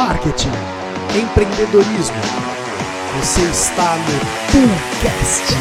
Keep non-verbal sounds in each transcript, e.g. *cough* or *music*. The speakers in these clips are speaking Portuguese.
marketing, empreendedorismo. Você está no Poolcast.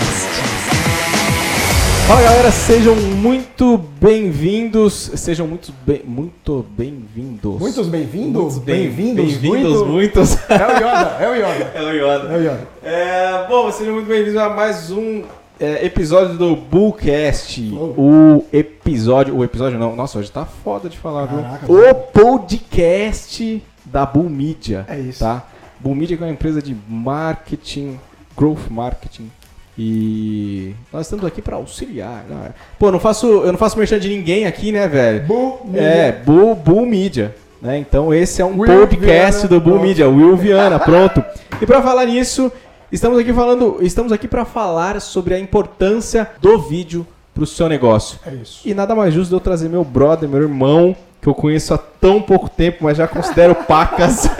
Fala galera, sejam muito bem-vindos, sejam muito bem, muito bem-vindos. Muitos bem-vindos? Bem-vindos? bem-vindos, muito- muitos. É o Yoda, é o Yoda. *laughs* É o Yoda. É o Yoda. É, bom, sejam muito bem-vindos a mais um é, episódio do Bullcast. Oh. O episódio, o episódio não, nossa, hoje tá foda de falar, Caraca, viu? O podcast da Bull Media. É isso. Tá? Bull Media é uma empresa de marketing, growth marketing. E nós estamos aqui para auxiliar. né? Pô, eu não faço, eu não faço merchan de ninguém aqui, né, velho? Bull Media. É, Bull, Bull Media. Né? Então esse é um Will podcast Viana, do Bull pronto. Media, Will Viana, *laughs* pronto. E para falar nisso, estamos aqui falando, estamos aqui para falar sobre a importância do vídeo para o seu negócio. É isso. E nada mais justo de eu trazer meu brother, meu irmão, que eu conheço há tão pouco tempo, mas já considero pacas. *laughs*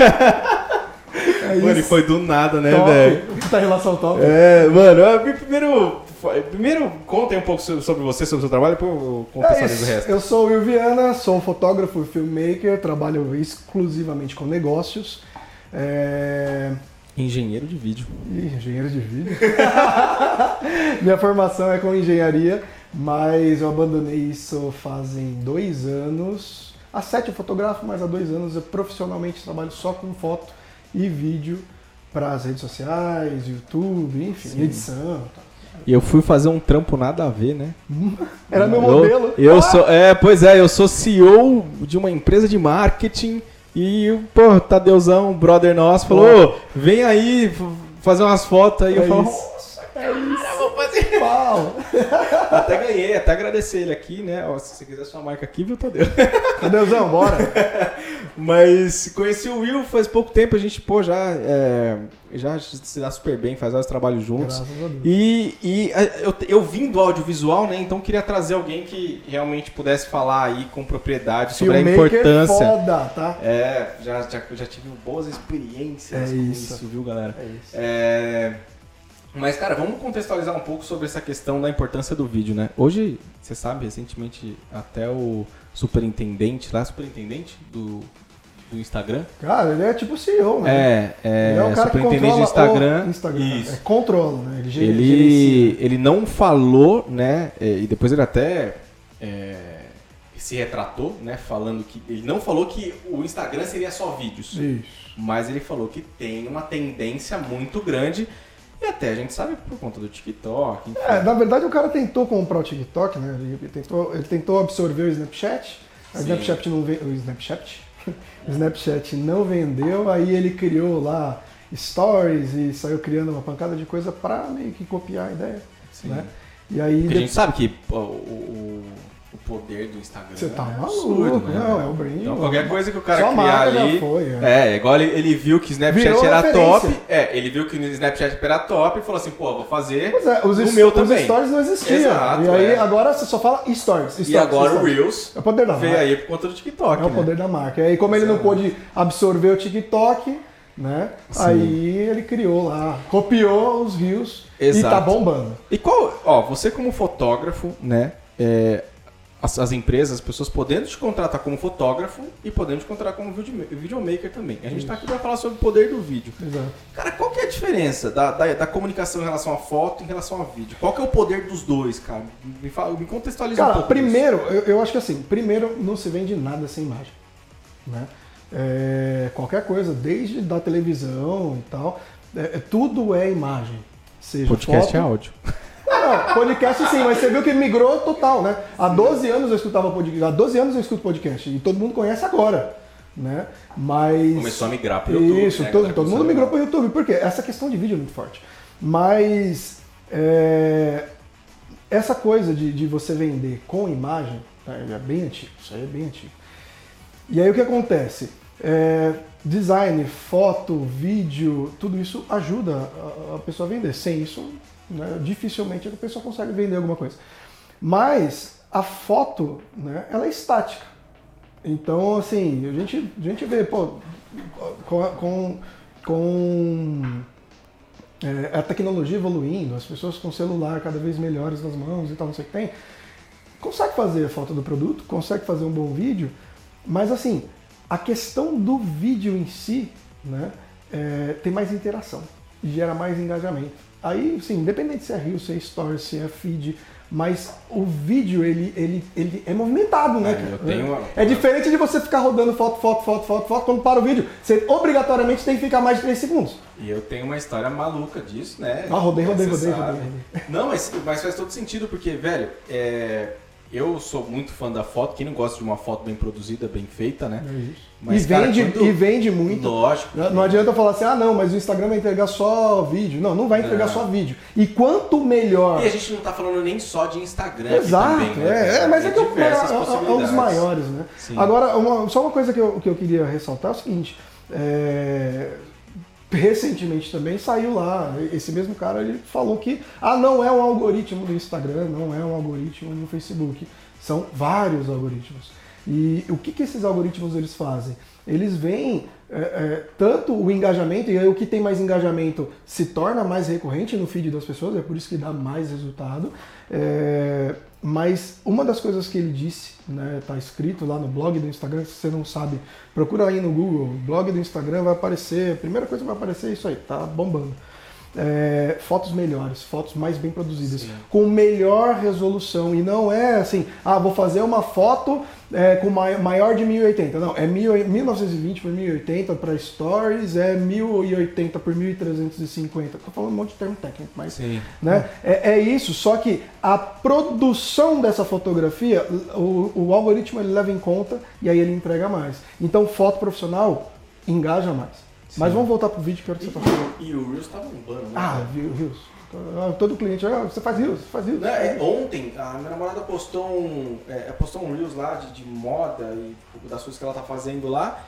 É Mano, e foi do nada, né, velho? Puta relação top. É, mano, eu- primeiro, primeiro contem um pouco so- sobre você, sobre o seu trabalho, depois eu É contextualizo isso. o resto. Eu sou o Will Viana, sou fotógrafo e filmmaker, trabalho exclusivamente com negócios. É... Engenheiro de vídeo. Ih, engenheiro de vídeo. *laughs* Minha formação é com engenharia, mas eu abandonei isso fazem dois anos. Há sete eu fotografo, mas há dois anos eu profissionalmente trabalho só com foto e vídeo para as redes sociais, YouTube, enfim, Sim. edição. tá. E eu fui fazer um trampo nada a ver, né? *laughs* Era meu Eu- modelo. Eu, Ah! sou, é, pois é, eu sou CEO de uma empresa de marketing e, pô, Tadeuzão, brother nosso, falou, "Ô, vem aí fazer umas fotos aí. É eu falo, isso. nossa, cara, eu Pau. *laughs* Até ganhei, até agradecer ele aqui, né? Ó, se você quiser sua marca aqui, viu, Tadeu? Tadeuzão, bora. *laughs* Mas conheci o Will faz pouco tempo, a gente, pô, já, é, já se dá super bem, faz vários trabalhos juntos. E, e a- eu, eu vim do audiovisual, né? Então queria trazer alguém que realmente pudesse falar aí com propriedade sobre a importância. foda, tá? É, já, já, já tive boas experiências É com isso. isso, viu, galera? É isso. É, mas, cara, vamos contextualizar um pouco sobre essa questão da importância do vídeo, né? Hoje, você sabe, recentemente, até o superintendente lá, superintendente do, do Instagram. Cara, ele é tipo CEO, né? É, é, Ele é o cara superintendente do Instagram. o Instagram. Isso. É, controla, né? Ele. Ele, ele não falou, né? é, E depois ele até é, se retratou, né? Falando que. Ele não falou que o Instagram seria só vídeos. Isso. Mas ele falou que tem uma tendência muito grande. E até a gente sabe por conta do TikTok. Enfim. É, na verdade o cara tentou comprar o TikTok, né? Ele tentou, ele tentou absorver o Snapchat. O. Snapchat não o Snapchat, *laughs* o Snapchat não vendeu, aí ele criou lá stories e saiu criando uma pancada de coisa pra meio que copiar a ideia, Sim. né? E aí Porque a gente sabe que o, o poder do Instagram você tá é maluco, absurdo, né? não, é o brain. Então qualquer coisa que o cara Só criar ali. foi, é. É, igual ele, ele viu que o Snapchat Virou era referência. top. É, ele viu que o Snapchat era top e falou assim, pô, vou fazer Pois é, os, o meu os também. stories não existiam. Exato, e aí é. agora você só fala stories. stories E agora o stories. Reels É o poder da veio marca. aí por conta do TikTok, É o né? poder da marca. E aí, como ele não Exato. pôde absorver o TikTok, né? Sim. Aí ele criou lá, copiou os rios e Exato. tá bombando. E qual, ó, você como fotógrafo, né, é, as, as empresas, as pessoas podendo te contratar como fotógrafo e podendo te contratar como video- videomaker também. A gente tá aqui pra falar sobre o poder do vídeo. Exato. Cara, qual que é a diferença da, da, da comunicação em relação a foto e em relação a vídeo? Qual que é o poder dos dois, cara? Me, fala, me contextualiza um Cara, pouco primeiro, eu, eu acho que assim, primeiro não se vende nada sem imagem. Né? É, qualquer coisa, desde da televisão e tal, é, é- tudo é imagem. Seja. Podcast foto, é áudio. *laughs* Não, podcast sim, mas você viu que migrou total, né? Há 12 anos eu escutava podcast, há 12 anos eu escuto podcast e todo mundo conhece agora, né? Mas Começou a migrar pro YouTube, Isso, né? todo, todo mundo migrou para o YouTube, porque essa questão de vídeo é muito forte. Mas é, essa coisa de, de você vender com imagem né, é bem antigo, isso aí é bem antigo. E aí o que acontece? É, design, foto, vídeo, tudo isso ajuda a, a pessoa a vender. Sem isso, né, dificilmente a pessoa consegue vender alguma coisa. Mas a foto, né, ela é estática. Então, assim, a gente, a gente vê, pô, com, com, é, a tecnologia evoluindo, as pessoas com celular cada vez melhores nas mãos e tal, não sei o que tem, consegue fazer a foto do produto, consegue fazer um bom vídeo, mas assim, A questão do vídeo em si, né, é, tem mais interação, gera mais engajamento. Aí, sim, independente se é Rio, se é Story, se é Feed, mas o vídeo ele, ele, ele é movimentado, né? É, eu tenho uma- é diferente de você ficar rodando foto, foto, foto, foto, foto, quando para o vídeo, você obrigatoriamente tem que ficar mais de 3 segundos. E eu tenho uma história maluca disso, né? Ah, rodei, rodei, rodei, rodei, rodei. Não, mas, mas faz todo sentido, porque, velho, é, eu sou muito fã da foto. Quem não gosta de uma foto bem produzida, bem feita, né? Mas, e, cara, vende, quando- e vende muito. Lógico. Não não adianta falar assim, ah não, mas o Instagram vai entregar só vídeo. Não, não vai entregar Não. só vídeo. E quanto melhor. E a gente não tá falando nem só de Instagram. Exato, também, né, é, cara? é, mas é que é, o- diversas é- é um dos maiores, né? Sim. Agora, uma- só uma coisa que eu, que eu queria ressaltar é o seguinte. é, recentemente também saiu lá, esse mesmo cara ele falou que ah, não é um algoritmo do Instagram, não é um algoritmo no Facebook. São vários algoritmos. E o que, que esses algoritmos eles fazem? Eles veem é, é, tanto o engajamento, e aí o que tem mais engajamento se torna mais recorrente no feed das pessoas, é por isso que dá mais resultado. É, mas uma das coisas que ele disse, né, tá escrito lá no blog do Instagram, se você não sabe, procura aí no Google, blog do Instagram vai aparecer, a primeira coisa que vai aparecer é isso aí, tá bombando. É, fotos melhores, fotos mais bem produzidas, Sim. com melhor resolução. E não é assim, ah, vou fazer uma foto é, com mai- maior de 1080. Não, é mil- 1920 por 1080 para stories, é 1080 por 1350. Tô falando um monte de termo técnico, mas Sim. né? É, é isso, só que a produção dessa fotografia, o, o algoritmo ele leva em conta e aí ele entrega mais. Então, foto profissional engaja mais. Mas Sim. vamos voltar pro vídeo que eu quero que você tá falando. E, o Reels tá bombando, né? Ah, viu, Rios. Ah, Todo cliente, ah, você faz Rios, você faz Rios. Não, é, ontem, a minha namorada postou um, é, postou um Reels lá de, de moda e tipo, das coisas que ela tá fazendo lá.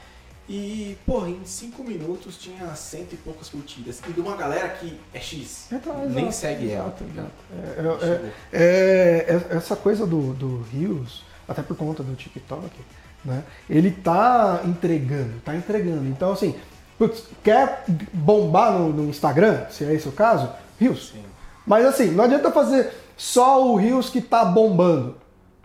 E, porra, em 5 minutos tinha cento e poucas curtidas. E de uma galera que é X. É, tá, Nem exato, segue ela, exato, tá. É, é, é, é, essa coisa do, do Rios, até por conta do TikTok, né? Ele tá entregando, tá entregando. Então, assim, putz, quer bombar no, no Instagram, se é esse o caso, Rios. Sim. Mas assim, não adianta fazer só o Rios que tá bombando.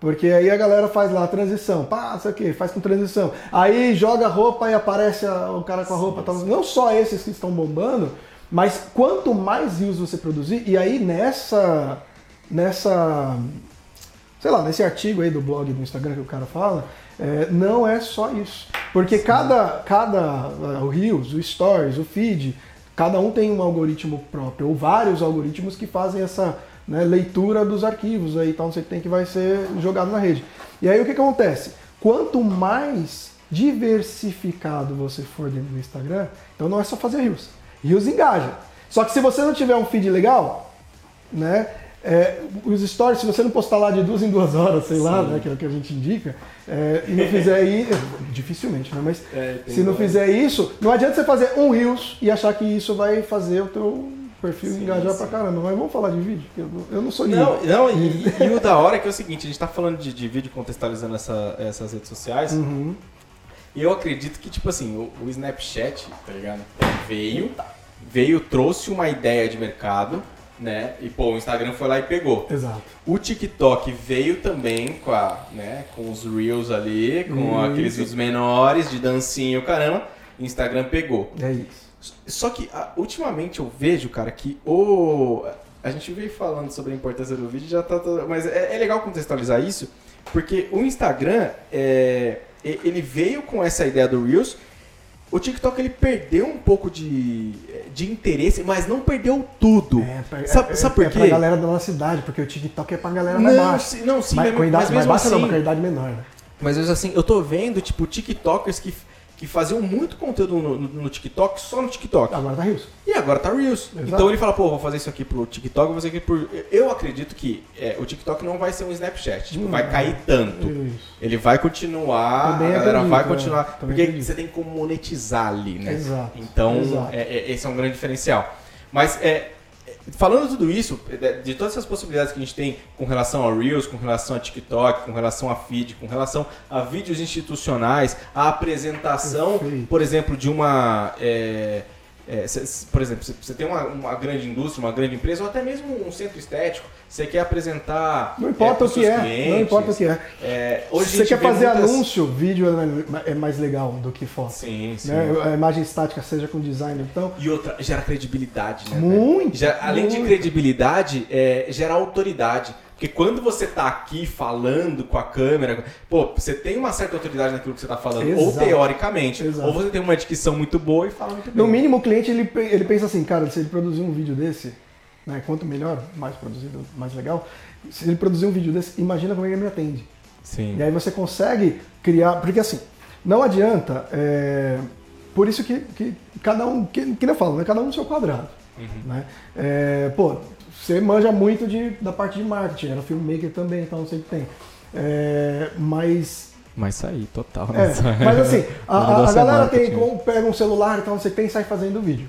Porque aí a galera faz lá a transição, o que, faz com transição. Aí joga roupa e aparece o cara com a roupa. Sim, sim. Não só esses que estão bombando, mas quanto mais rios você produzir, e aí nessa. nessa. Sei lá, nesse artigo aí do blog do Instagram que o cara fala, é, não é só isso. Porque cada, cada. O Reels, o Stories, o feed, cada um tem um algoritmo próprio, ou vários algoritmos que fazem essa né, leitura dos arquivos aí, tal, não sei o que tem que vai ser jogado na rede. E aí o que, que acontece? Quanto mais diversificado você for dentro do Instagram, então não é só fazer Reels. Reels engaja. Só que se você não tiver um feed legal, né? É, os stories, se você não postar lá de duas em duas horas, sei lá, né, que é o que a gente indica, é, e não fizer isso, dificilmente, né? Mas É, se não fizer isso, não adianta você fazer um Reels e achar que isso vai fazer o teu perfil Sim, engajar sim. pra caramba. Mas vamos falar de vídeo, eu, não- eu não sou Não, ninguém. não e, *laughs* e o da hora é que é o seguinte, a gente tá falando de, de vídeo contextualizando essa- essas redes sociais. Uhum. E eu acredito que, tipo assim, o, o Snapchat, tá ligado? Veio, veio, trouxe uma ideia de mercado, né? E pô, o Instagram foi lá e pegou. Exato. O TikTok veio também com a, né, com os Reels ali, com Isso. aqueles vídeos menores de dancinho, caramba. O Instagram pegou. É isso. Só que ah, ultimamente eu vejo, cara, que o. A gente veio falando sobre a importância do vídeo, já tá. tá- Mas é, é legal contextualizar isso, porque o Instagram, é, ele veio com essa ideia do Reels. O TikTok ele perdeu um pouco de, de interesse, mas não perdeu tudo. É, pra- Sabe- é, sabe é, por é quê? pra galera da nossa idade, porque o TikTok é pra galera mais não, baixa. não, sim, mas, mas, com idade mas mais baixa não, assim, com idade menor, né? mas mesmo assim, eu tô vendo, tipo, TikTokers que, que faziam muito conteúdo no, no- no TikTok, só no TikTok. Agora tá Rios. E agora tá Reels. Exato. Então ele fala, pô, vou fazer isso aqui pro TikTok, vou fazer aqui pro. Eu acredito que é, o TikTok não vai ser um Snapchat, tipo, Não. vai cair tanto. Isso. Ele vai continuar, Também a galera acredito, vai é. continuar. Também porque acredito. você tem como monetizar ali, né? Exato. Então, Exato. é- é- esse é um grande diferencial. Mas, é, é, falando tudo isso, de, todas essas possibilidades que a gente tem com relação ao Reels, com relação a TikTok, com relação a feed, com relação a vídeos institucionais, a apresentação, Perfeito. por exemplo, de uma. é, é, cê- por exemplo, você tem uma, uma grande indústria, uma grande empresa, ou até mesmo um centro estético, você quer apresentar. Não importa pros o que é, clientes, não importa o que é. é, hoje você quer fazer muitas- anúncio, vídeo é mais legal do que foto. Sim, sim. Né? A imagem estática, seja com design, então. E outra, gera credibilidade, né? Muito, Gera- além de muito. credibilidade, é, gera autoridade. Porque quando você tá aqui falando com a câmera, pô, você tem uma certa autoridade naquilo que você tá falando, ou Exato. teoricamente, Exato. ou você tem uma dicção muito boa e fala muito bem. No mínimo, o cliente ele, ele pensa assim, cara, se ele produzir um vídeo desse, né, quanto melhor, mais produzido, mais legal, se ele produzir um vídeo desse, imagina como ele me atende. Sim. E aí você consegue criar. Porque assim, não adianta. é, por isso que, que cada um. Que, que nem eu falo, né? Cada um no seu quadrado. Né? É, pô, você manja muito de, da parte de marketing, era filmmaker também, então não sei o que tem. É, mas. Mas saí, total. é, né? mas assim, *laughs* a, a- a galera tem, pega um celular e tal, não sei o que tem e sai fazendo vídeo.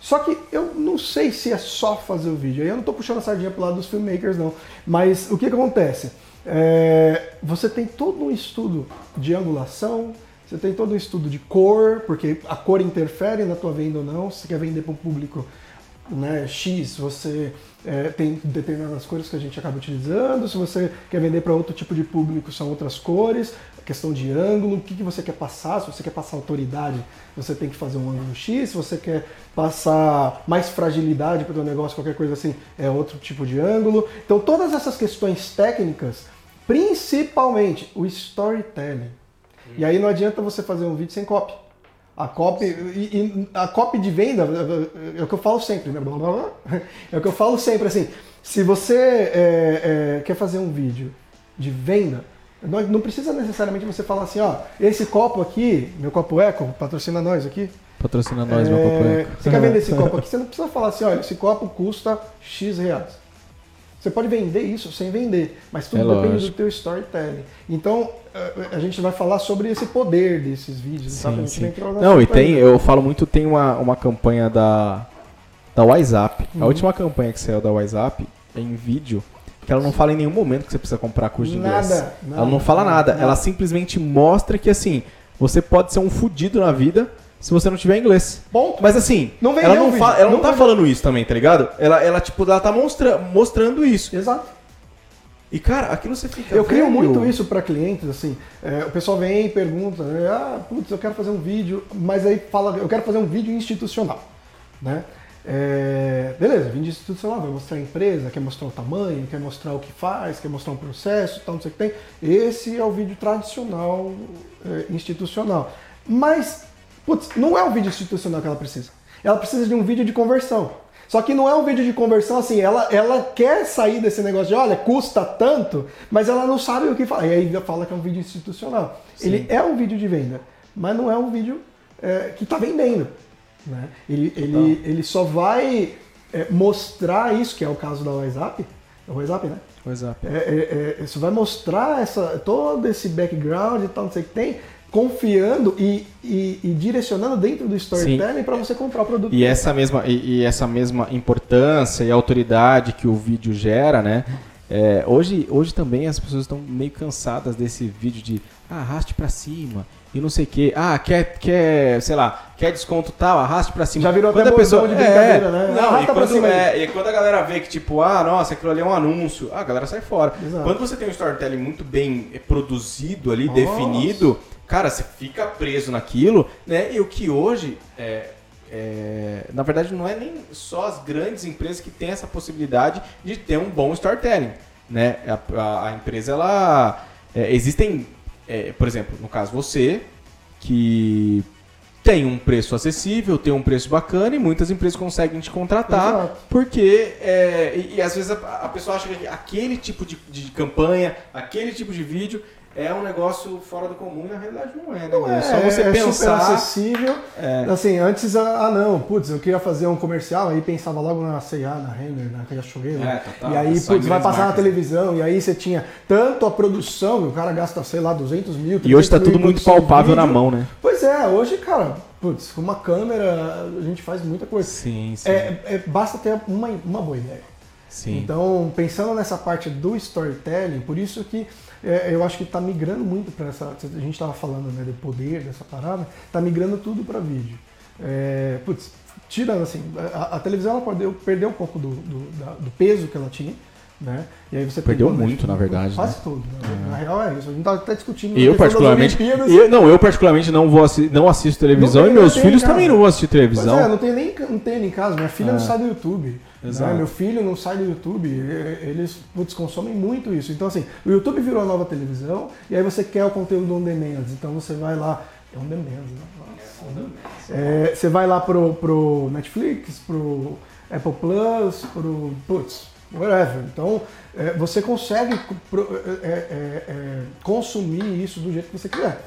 Só que eu não sei se é só fazer o vídeo. Aí eu não tô puxando a sardinha pro lado dos filmmakers, não. Mas o que, que acontece? É, você tem todo um estudo de angulação, você tem todo um estudo de cor, porque a cor interfere na tua venda ou não. Se você quer vender para um público né, X, você é, tem determinadas cores que a gente acaba utilizando. Se você quer vender para outro tipo de público, são outras cores. Questão de ângulo, o que, que você quer passar. Se você quer passar autoridade, você tem que fazer um ângulo X. Se você quer passar mais fragilidade para o negócio, qualquer coisa assim, é outro tipo de ângulo. Então, todas essas questões técnicas, principalmente o storytelling. E aí não adianta você fazer um vídeo sem copy. A copy, e, e a copy de venda é o que eu falo sempre, né? É o que eu falo sempre, assim, se você é, é, quer fazer um vídeo de venda, não, não precisa necessariamente você falar assim, ó, esse copo aqui, meu copo Eco, patrocina nós aqui. Patrocina nós, É, meu copo Você quer vender *laughs* esse copo aqui, você não precisa falar assim, olha, esse copo custa X reais. Você pode vender isso sem vender, mas tudo É depende lógico. do teu storytelling. Então, eh, a gente vai falar sobre esse poder desses vídeos, sabe? A Sim, gente sim. Não, e tem, ainda. eu falo muito, tem uma, uma campanha da, da WhatsApp. A Uhum. última campanha que saiu da WhatsApp é em vídeo, que ela não fala em nenhum momento que você precisa comprar curso de inglês. Nada, nada, ela não fala nada, nada. ela simplesmente mostra que assim, você pode ser um fudido na vida se você não tiver inglês. Ponto. Mas assim, Não ela não, fala, ela não, não tá vendeu. falando isso também, tá ligado? Ela, ela tipo, ela tá mostra, mostrando isso. Exato. E cara, aquilo você fica. Eu crio muito isso para clientes, assim. é, o pessoal vem e pergunta, né, ah, putz, eu quero fazer um vídeo, mas aí fala, eu quero fazer um vídeo institucional, né? É, beleza, vídeo institucional, vai mostrar a empresa, quer mostrar o tamanho, quer mostrar o que faz, quer mostrar um processo, tal, não sei o que tem. Esse é o vídeo tradicional, é, institucional. Mas, putz, não é o vídeo institucional que ela precisa. Ela precisa de um vídeo de conversão. Só que não é um vídeo de conversão assim, ela, ela quer sair desse negócio de, olha, custa tanto, mas ela não sabe o que fala. E aí fala que é um vídeo institucional. Ele é um vídeo de venda, mas não é um vídeo é, que está vendendo. Né? Ele, ele, ele só vai é, mostrar isso, que é o caso da WhatsApp, é o WhatsApp, né? WhatsApp. É, é, é, isso vai mostrar essa, todo esse background e tal, não sei o que tem, confiando e, e, e direcionando dentro do storytelling para você comprar o produto. E essa mesma, e, e essa mesma importância e autoridade que o vídeo gera, né? É, hoje, hoje também as pessoas estão meio cansadas desse vídeo de ah, arraste pra cima e não sei o que. Ah, quer, quer, sei lá, quer desconto tal, arraste pra cima. Já virou quando até a pessoa de brincadeira, é, né? Não, e quando, é, e quando a galera vê que tipo, ah, nossa, aquilo ali é um anúncio, ah, a galera sai fora. Exato. Quando você tem um storytelling muito bem produzido ali, Nossa. definido, cara, você fica preso naquilo, né? E o que hoje é, é, na verdade, não é nem só as grandes empresas que têm essa possibilidade de ter um bom storytelling, né? A, a- a empresa, ela... é, existem, é, por exemplo, no caso você, que tem um preço acessível, tem um preço bacana e muitas empresas conseguem te contratar Exato. porque é, e, e às vezes a, a pessoa acha que aquele tipo de, de campanha, aquele tipo de vídeo é um negócio fora do comum e na realidade não é, né? Não mano? é, só você é super pensar. acessível. É. Assim, antes, ah ah, não, putz, eu queria fazer um comercial, aí pensava logo na C&A, na Renner, na Riachuelo. É, total. e aí, em putz, vai passar na marcas, televisão, e aí você tinha tanto a produção, o cara gasta, sei lá, 200 mil, E hoje 300 tá tudo muito palpável na mão, né? Pois é, hoje, cara, putz, com uma câmera a gente faz muita coisa. Sim, sim. É, é, basta ter uma, uma boa ideia. sim. Então, pensando nessa parte do storytelling, por isso que é, eu acho que está migrando muito para essa. A gente estava falando né, do poder dessa parada, está migrando tudo para vídeo. É, putz, tirando assim, a, a televisão ela perdeu, perdeu um pouco do, do, da- do peso que ela tinha. Né? E aí você Perdeu pegou, né, muito, na verdade, Quase né? tudo. né? Na real é isso. A gente tá até discutindo. Eu particularmente, eu, não, eu particularmente não vou assi- não assisto televisão Não e meus filhos também não vão assistir Pois televisão. é, não tem nem, não tem nem em casa. Minha filha É. não sai do YouTube. Né? Meu filho não sai do YouTube. Eles putz, consomem muito isso. Então, assim, o YouTube virou a nova televisão e aí você quer o conteúdo on demand. Então você vai lá. É on demand, né? Nossa, é, você vai lá pro, pro Netflix, pro Apple Plus, pro. Putz, whatever. Então é, você consegue é, é, é, consumir isso do jeito que você quiser.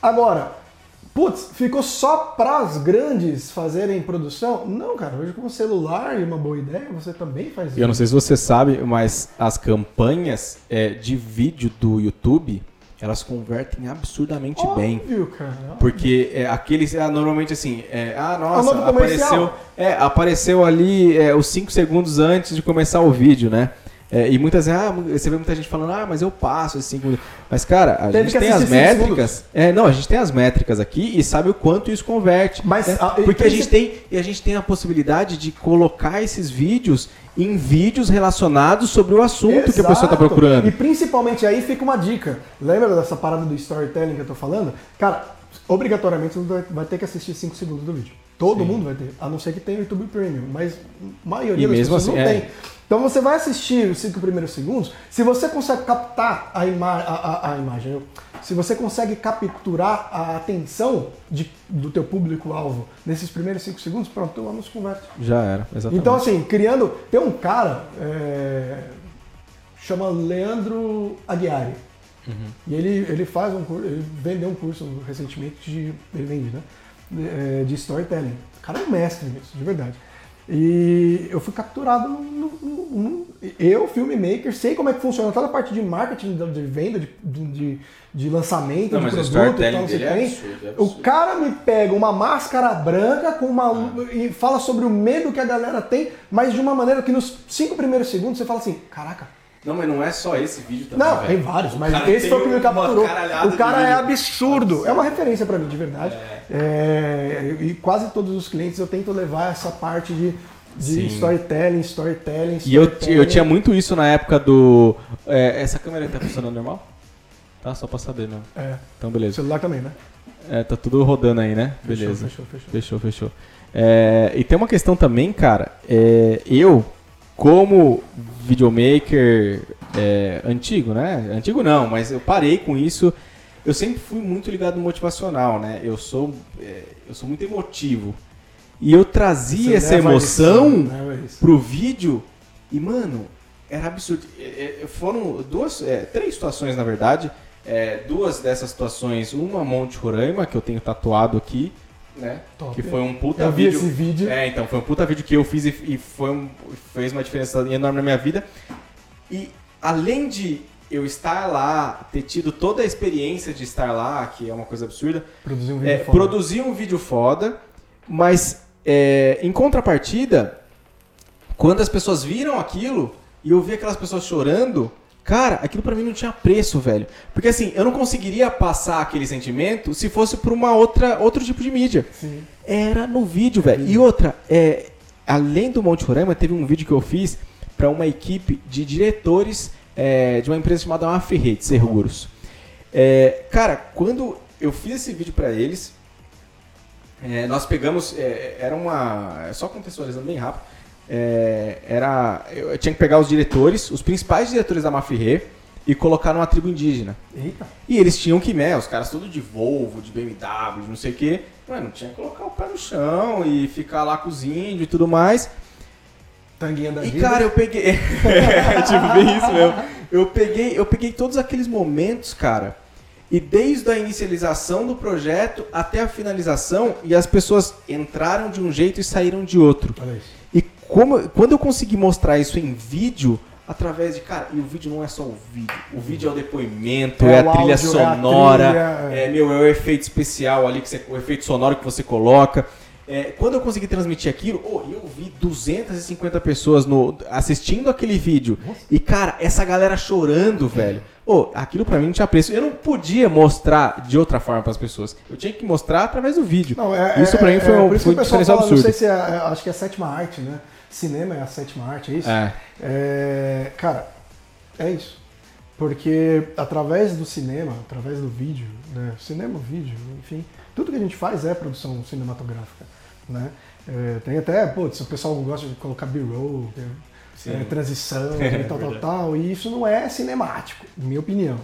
Agora, putz, ficou só para as grandes fazerem produção? Não, cara, hoje com o celular e uma boa ideia, você também faz isso. Eu não sei se você sabe, mas as campanhas é, de vídeo do YouTube, elas convertem absurdamente bem. Óbvio, cara. Porque é, aqueles, ah, normalmente assim, é, ah, nossa, É comercial. apareceu, é, apareceu ali é, os 5 segundos antes de começar o vídeo, né? É, e muitas vezes, ah, você vê muita gente falando, ah, mas eu passo esses 5 segundos. Mas, cara, a gente tem as métricas. É, não, a gente tem as métricas aqui e sabe o quanto isso converte. Mas, né? a- e Porque a gente, tem, e a gente tem a possibilidade de colocar esses vídeos em vídeos relacionados sobre o assunto que a pessoa está Exato. procurando. E principalmente aí fica uma dica. Lembra dessa parada do storytelling que eu tô falando? Cara, obrigatoriamente você vai- vai ter que assistir 5 segundos do vídeo. Todo mundo vai ter, a não ser que tenha o YouTube Premium, mas a maioria E das mesmo pessoas assim, não é. tem. Então você vai assistir os 5 primeiros segundos, se você consegue captar a, ima a, a- a imagem, se você consegue capturar a atenção de- do teu público-alvo nesses primeiros 5 segundos, pronto, o anúncio converte. Já era, exatamente. Então, assim, criando. Tem um cara. é, chama Leandro Aguiari. E ele, ele faz um curso. Ele vendeu um curso recentemente de. Ele vende, né? De, é, de storytelling. O cara é um mestre nisso, de verdade. E eu fui capturado no, no- no- Eu, filmmaker, sei como é que funciona toda a parte de marketing, de venda, de, de, de lançamento, Não, de mas o produto e tal, não sei o é absurdo, é O absurdo. cara me pega uma máscara branca com uma Ah. e fala sobre o medo que a galera tem, mas de uma maneira que nos cinco primeiros segundos você fala assim, caraca. Não, mas não é só esse vídeo também. Não, velho. tem vários, O mas esse foi o que me capturou. O cara é absurdo. É uma referência pra mim, de verdade. É, e quase todos os clientes eu tento levar essa parte de, de Sim. storytelling, storytelling, E eu, storytelling. eu tinha muito isso na época do. é, essa câmera tá funcionando normal? Tá, só pra saber, não. É, Então, o beleza. celular também, né? É, tá tudo rodando aí, né? Fechou, Beleza. Fechou, fechou. Fechou, fechou. É, e tem uma questão também, cara. é, eu, como videomaker é, antigo, né? Antigo não, mas eu parei com isso. Eu sempre fui muito ligado no motivacional, né? Eu sou, é, eu sou muito emotivo. E eu trazia Você essa emoção isso, né, isso. pro vídeo e, mano, era absurdo. É, é, Foram duas, é, três situações, na verdade. É, duas dessas situações, uma Monte Roraima, que eu tenho tatuado aqui, né? Top. Que foi um puta Eu vi vídeo. esse vídeo. É, então, foi um puta vídeo que eu fiz e, e foi um- fez uma diferença enorme na minha vida. E além de eu estar lá, ter tido toda a experiência de estar lá, que é uma coisa absurda, Produzir um vídeo é, foda. produzir um vídeo foda, mas é, em contrapartida, quando as pessoas viram aquilo e eu vi aquelas pessoas chorando, cara, aquilo pra mim não tinha preço, velho. Porque assim, eu não conseguiria passar aquele sentimento se fosse por uma outra outro tipo de mídia. Sim. Era no vídeo, velho. E outra, é, além do Monte Roraima, teve um vídeo que eu fiz para uma equipe de diretores é, de uma empresa chamada Mafre Rede Seguros. É, cara, quando eu fiz esse vídeo para eles, é, nós pegamos, é, era uma, só contextualizando bem rápido, é, era, eu, eu tinha que pegar os diretores, os principais diretores da Mafre e colocar numa tribo indígena. Eita. E eles tinham que, né, os caras tudo de Volvo, de BMW, de não sei o quê. Mano, tinha que colocar o pé no chão e ficar lá com os índios e tudo mais. Tanguinha da E vida. cara, eu peguei. *laughs* É, tipo, bem isso mesmo. Eu peguei, eu peguei todos aqueles momentos, cara. E desde a inicialização do projeto até a finalização, e as pessoas entraram de um jeito e saíram de outro. Olha isso. Como, quando eu consegui mostrar isso em vídeo, através de, cara, e o vídeo não é só o vídeo, o vídeo é o depoimento, É é, a trilha áudio, é sonora, trilha, é. é, meu, é o efeito especial ali, que você, o efeito sonoro que você coloca. É, quando eu consegui transmitir aquilo, oh, eu vi 250 pessoas no, assistindo aquele vídeo. E, cara, essa galera chorando, velho. Ô, aquilo pra mim não tinha preço. Eu não podia mostrar de outra forma pras pessoas. Eu tinha que mostrar através do vídeo. Não, é, isso é, pra mim foi é, um, foi um o pessoal diferencial fala, absurdo. Não sei se é, é, acho que é a sétima arte, né? Cinema é a sétima arte, é isso? É. É, cara, é isso. Porque através do cinema, através do vídeo, né? cinema, vídeo, enfim, tudo que a gente faz é produção cinematográfica, né? É, tem até, putz, o pessoal gosta de colocar B-roll, Sim. é, transição *laughs* É, e tal, tal, tal, e isso não é cinemático, na minha opinião.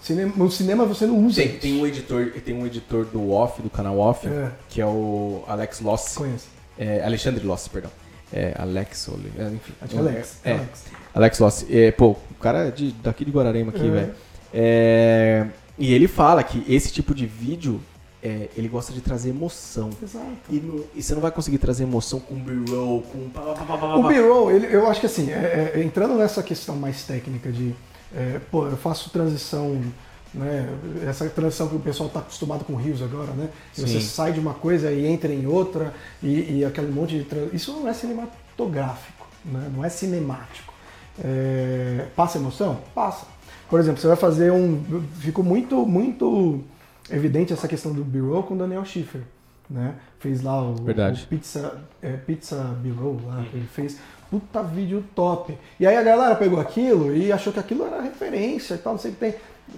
Cinema, no cinema você não usa Tem, isso. tem um editor, tem um editor do Off, do canal Off, É. que é o Alex Loss. Conheço. É, Alexandre Loss, perdão. É, Alex, Oli- é, enfim. Que é Alex. É, Alex. Alex Loss. É, pô, o cara é de, daqui de Guararema aqui, velho. É, e ele fala que esse tipo de vídeo, é, ele gosta de trazer emoção. Exato. E, não- e você não vai conseguir trazer emoção com B-roll, com... O. B-roll, eu acho que assim, entrando nessa questão mais técnica de, pô, eu faço transição, né, essa transição que o pessoal está acostumado com rios agora, né? Que você Sim. sai de uma coisa e entra em outra e, e aquele monte de... tran- Isso não é cinematográfico, né? não é cinemático. É, passa emoção? Passa. Por exemplo, você vai fazer um... Ficou muito, muito evidente essa questão do B-roll com o Daniel Schiffer, né? Fez lá o, o Pizza, é, Pizza B-roll lá, ele fez. Puta vídeo top. E aí a galera pegou aquilo e achou que aquilo era referência e tal, não sei o que tem.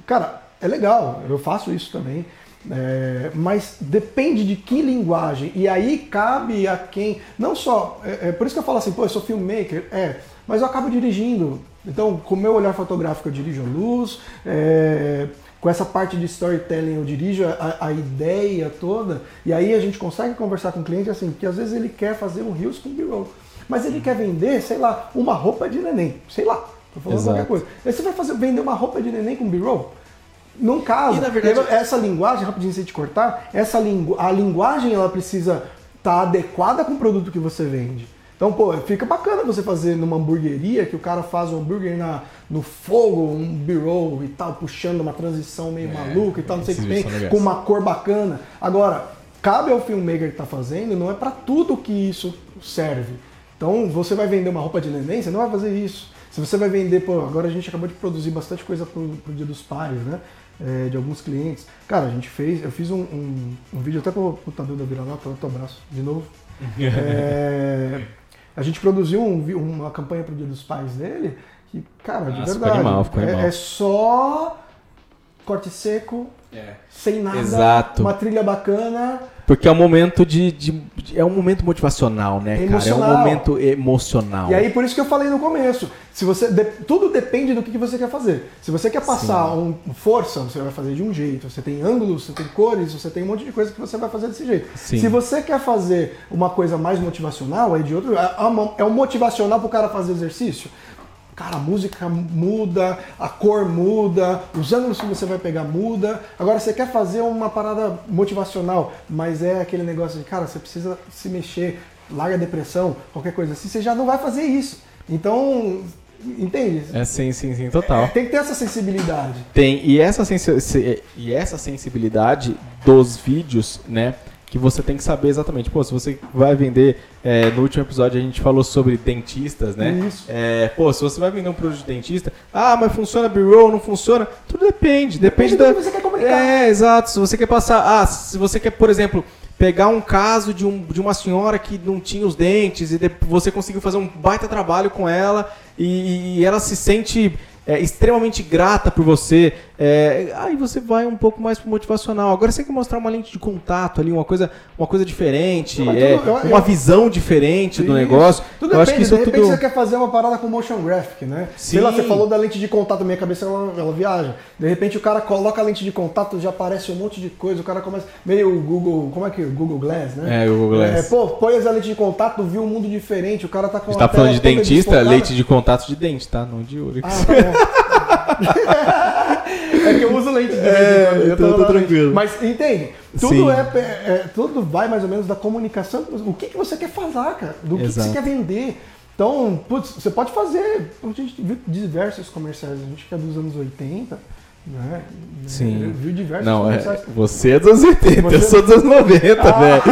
Cara, é legal, eu faço isso também. é, mas depende de que linguagem. E aí cabe a quem. Não só. É, é por isso que eu falo assim, pô, eu sou filmmaker. É, mas eu acabo dirigindo. Então, com o meu olhar fotográfico, eu dirijo a luz. é, com essa parte de storytelling, eu dirijo a, a ideia toda. E aí a gente consegue conversar com o cliente assim, que às vezes ele quer fazer um Reels com B-roll. Mas ele quer vender, sei lá, uma roupa de neném. Sei lá, tô falando Exato. qualquer coisa. Aí você vai fazer, vender uma roupa de neném com B-roll? Não casa. E, na verdade- essa linguagem, rapidinho sem te cortar, essa lingu a linguagem ela precisa estar adequada com o produto que você vende. Então, pô, fica bacana você fazer numa hamburgueria que o cara faz um hambúrguer na, no fogo, um b-roll e tal, puxando uma transição meio É, maluca e tal, não sei o que tem, com uma cor bacana. Agora, cabe ao filmmaker que tá fazendo, não é para tudo que isso serve. Então, você vai vender uma roupa de neném, você não vai fazer isso. Se você vai vender, pô, agora a gente acabou de produzir bastante coisa pro, pro Dia dos Pais, né? É, de alguns clientes. Cara, a gente fez, eu fiz um, um, um vídeo até pro, pro Tadeu da Vira-Lata, outro abraço, de novo. *laughs* É, a gente produziu um uma campanha pro Dia dos Pais dele, que, cara, de Ah, ficou verdade, animal, ficou é, animal. é só corte seco, É. sem nada, Exato. uma trilha bacana. Porque é um momento de, de- de- É um momento motivacional, né, cara? É um momento emocional. E aí, por isso que eu falei no começo, se você de- tudo depende do que, que você quer fazer. Se você quer passar um, força, você vai fazer de um jeito. Você tem ângulos, você tem cores, você tem um monte de coisa que você vai fazer desse jeito. Sim. Se você quer fazer uma coisa mais motivacional, é de outro. É, é um motivacional pro cara fazer exercício. Cara, a música muda, a cor muda, os ângulos que você vai pegar muda. Agora você quer fazer uma parada motivacional, mas é aquele negócio de, cara, você precisa se mexer, larga a depressão, qualquer coisa assim, você já não vai fazer isso. Então, entende? É sim, sim, sim, total. Tem que ter essa sensibilidade. Tem, e essa, sensi- se- e essa sensibilidade dos vídeos, né? Que você tem que saber exatamente. Pô, se você vai vender. é, no último episódio a gente falou sobre dentistas, né? Isso. É, pô, se você vai vender um produto de dentista, ah, mas funciona B-roll, não funciona? Tudo depende. Depende, Depende da. do que você quer comunicar. É, exato. Se você quer passar. Ah, se você quer, por exemplo, pegar um caso de, um, de uma senhora que não tinha os dentes e você conseguiu fazer um baita trabalho com ela e, e ela se sente é, extremamente grata por você. É, aí você vai um pouco mais pro motivacional. Agora você tem que mostrar uma lente de contato ali, uma coisa, uma coisa diferente, Não, é, tudo- eu- uma eu- visão diferente do negócio. Tudo eu depende, acho que isso de é repente tudo. você quer fazer uma parada com motion graphic, né? Sei lá, Sim. você falou da lente de contato, minha cabeça ela, ela viaja. De repente o cara coloca a lente de contato, já aparece um monte de coisa, o cara começa. Meio o Google. Como é que é? O Google Glass, né? É, o Google Glass. É, pô, põe essa lente de contato, viu um mundo diferente, o cara tá com A gente tá falando de dentista, leite de contato de dente, tá? Não de ouro. Ah, tá bom. *laughs* é que eu uso lente de vez em É, quando, eu então tô tô tranquilo. Mas entende? Tudo é, é- tudo vai mais ou menos da comunicação. O que, que você quer falar, cara? Do que, que você quer vender. Então, putz, você pode fazer. A gente viu diversos comerciais, a gente que é dos anos 80, né? Sim. Viu diversos Não, é, comerciais. você é dos anos 80, eu Você- sou dos anos 90, *laughs* velho.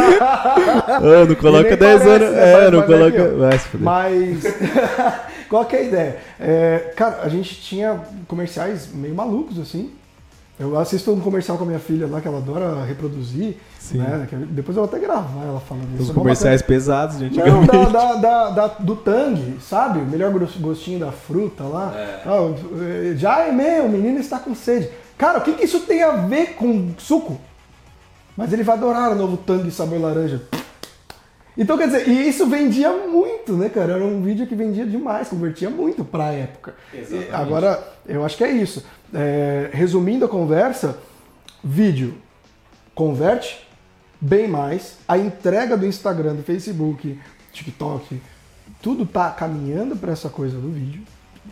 Ô, não coloca nem 10 parece, anos. né? É, Parece não velho coloca. eu. Mas, *laughs* Qual que é a ideia? É, cara, a gente tinha comerciais meio malucos, assim. Eu assisto um comercial com a minha filha lá, que ela adora reproduzir. Sim. Né? Depois eu vou até gravar ela falando Os isso. comerciais pesados de Não, da, da, da- da- do Tang, sabe? O melhor gostinho da fruta lá. Ah, eh, já é meu, o menino está com sede. Cara, o que, que isso tem a ver com suco? Mas ele vai adorar o novo Tang sabor laranja. Então, quer dizer, e isso vendia muito, né, cara? Era um vídeo que vendia demais, convertia muito pra época. Exatamente. E agora, eu acho que é isso. É, resumindo a conversa, vídeo converte bem mais. A entrega do Instagram, do Facebook, TikTok, tudo tá caminhando para essa coisa do vídeo.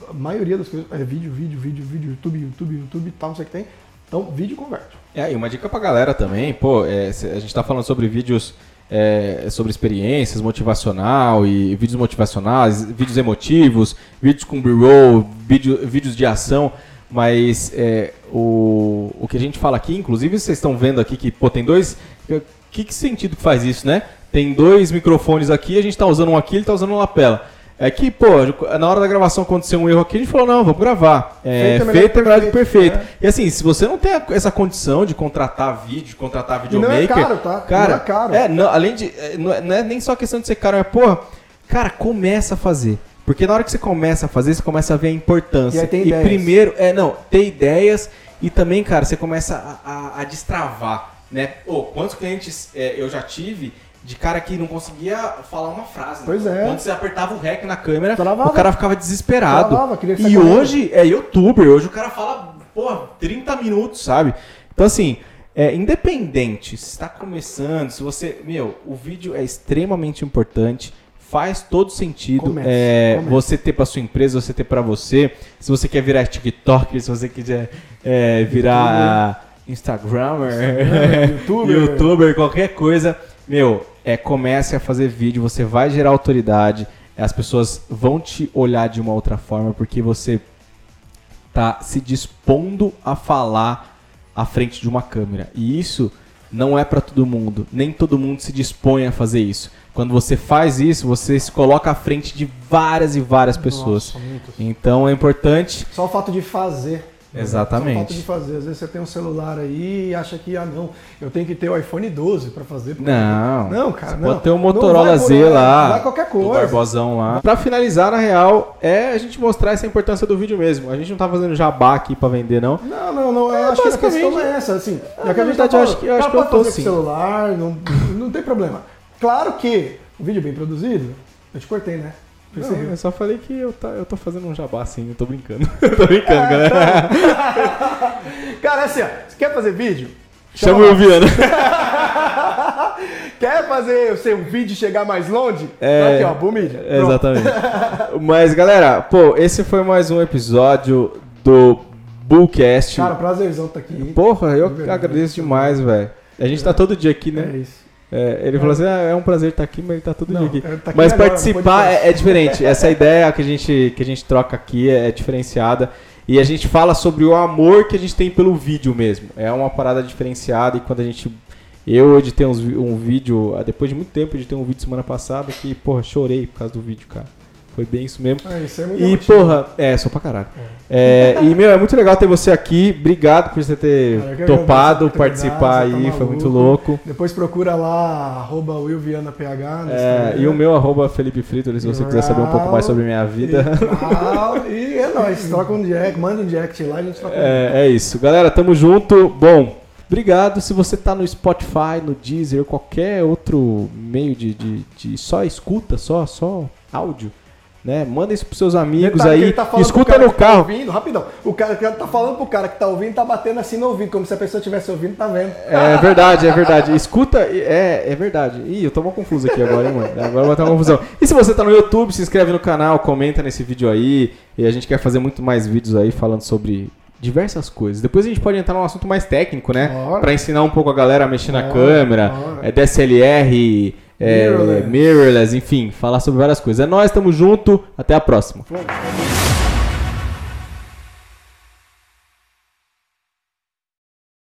A maioria das coisas é vídeo, vídeo, vídeo, vídeo, YouTube, YouTube, YouTube, tal, não sei o que tem. Então, vídeo converte. É, e uma dica pra galera também, pô, é, a gente tá falando sobre vídeos, é, sobre experiências motivacional e vídeos motivacionais, vídeos emotivos, vídeos com B-roll, vídeo, vídeos de ação, mas é, o, o que a gente fala aqui, inclusive vocês estão vendo aqui que, pô, tem dois, que, que sentido que faz isso, né? Tem dois microfones aqui, a gente tá usando um aqui, ele tá usando um lapela. É que, pô, na hora da gravação aconteceu um erro aqui, a gente falou, não, vamos gravar. É, Feito é melhor que é que perfeito, perfeito. E assim, se você não tem essa condição de contratar vídeo, de contratar E não é videomaker... caro, tá? Cara, Não é caro. É, não, além de... é, Não é, não é nem só questão de ser caro, é, porra, cara, começa a fazer. Porque na hora que você começa a fazer, você começa a ver a importância. E aí tem ideias. primeiro, é, não, ter ideias e também, cara, você começa a, a- a destravar, né? Pô, quantos clientes é, eu já tive de cara que não conseguia falar uma frase. né? Pois é. Quando você apertava o REC na câmera, Travava. o cara ficava desesperado. Travava, e correndo. hoje é youtuber, hoje o cara fala, porra, 30 minutos, sabe? Então assim, é, independente, se está começando, se você. Meu, o vídeo é extremamente importante. Faz todo sentido Comece, é, comece. você ter para sua empresa, você ter para você. Se você quer virar TikToker, se você quiser é, virar Instagrammer, *laughs* YouTuber. YouTuber, qualquer coisa, meu, é comece a fazer vídeo, você vai gerar autoridade, as pessoas vão te olhar de uma outra forma porque você tá se dispondo a falar à frente de uma câmera. E isso não é para todo mundo, nem todo mundo se dispõe a fazer isso. Quando você faz isso, você se coloca à frente de várias e várias pessoas. Nossa. Então é importante Só o fato de fazer. Né? Exatamente. Só o fato de fazer. Às vezes você tem um celular aí e acha que, ah, não, eu tenho que ter o iPhone 12 para fazer. porque- Não. Não, cara, não. Pode ter um Motorola Z lá. Vai qualquer coisa. Barbosão lá. Pra finalizar, na real, é a gente mostrar essa importância do vídeo mesmo. A gente não tá fazendo jabá aqui pra vender, não. Não, não, não. Eu É, acho que a questão é essa, assim. É que a gente tá falando, acho que- eu acho que eu tô sim. celular, não, *laughs* não tem problema. Claro que o vídeo bem produzido, eu te cortei, né? Não, eu só falei que eu, tá, eu tô fazendo um jabá assim, eu tô brincando. *laughs* eu tô brincando, galera. *laughs* Cara, é assim, ó, você quer fazer vídeo? Chama o Viana. *laughs* Quer fazer o seu vídeo chegar mais longe? É. Aqui, ó. Pronto. Exatamente. Mas, galera, pô, esse foi mais um episódio do Bullcast. Cara, prazerzão estar aqui. Porra, eu verdade. agradeço demais, velho. A gente tá todo dia aqui, né? É isso. É, ele falou assim: ah, é um prazer estar aqui, mas ele tá todo Não, aqui. é, tá aqui mas agora, participar é, é diferente. Essa *laughs* ideia que a, gente, que a gente troca aqui é, é diferenciada. E a gente fala sobre o amor que a gente tem pelo vídeo mesmo. É uma parada diferenciada. E quando a gente. Eu editei uns um vídeo, ah, depois de muito tempo, editei um vídeo semana passada que, porra, chorei por causa do vídeo, cara. Foi bem isso mesmo. É, isso é muito E, porra, é, só pra caralho. É, e, meu, é muito legal ter você aqui. Obrigado por você ter Cara, que topado participar oportunidade, aí. tá Foi muito louco. Depois procura lá, arroba WillVianaPH. É, e o meu arroba Felipe Frito, se você quiser saber um pouco mais sobre minha vida. E, *laughs* e é nóis, troca um direct, manda um direct lá e a gente troca um É, é isso. Galera, tamo junto. Bom, obrigado. Se você tá no Spotify, no Deezer, qualquer outro meio de, de, de só escuta, só, só áudio, né? Manda isso pros seus amigos Detalhe aí. tá escuta no tá carro. ouvindo, rapidão. O cara que tá falando pro cara que tá ouvindo, tá batendo assim no ouvido, como se a pessoa estivesse ouvindo, tá vendo. É *laughs* verdade, é verdade. Escuta, é, é verdade. Ih, eu tô mal confuso aqui agora, hein, mano. Agora vai ter uma confusão. E se você tá no YouTube, se inscreve no canal, comenta nesse vídeo aí. E a gente quer fazer muito mais vídeos aí falando sobre diversas coisas. Depois a gente pode entrar num assunto mais técnico, né? Pra ensinar um pouco a galera a mexer na câmera, bora. é DSLR, Mirrorless. mirrorless, enfim, falar sobre várias coisas. É nóis, tamo junto. Até a próxima.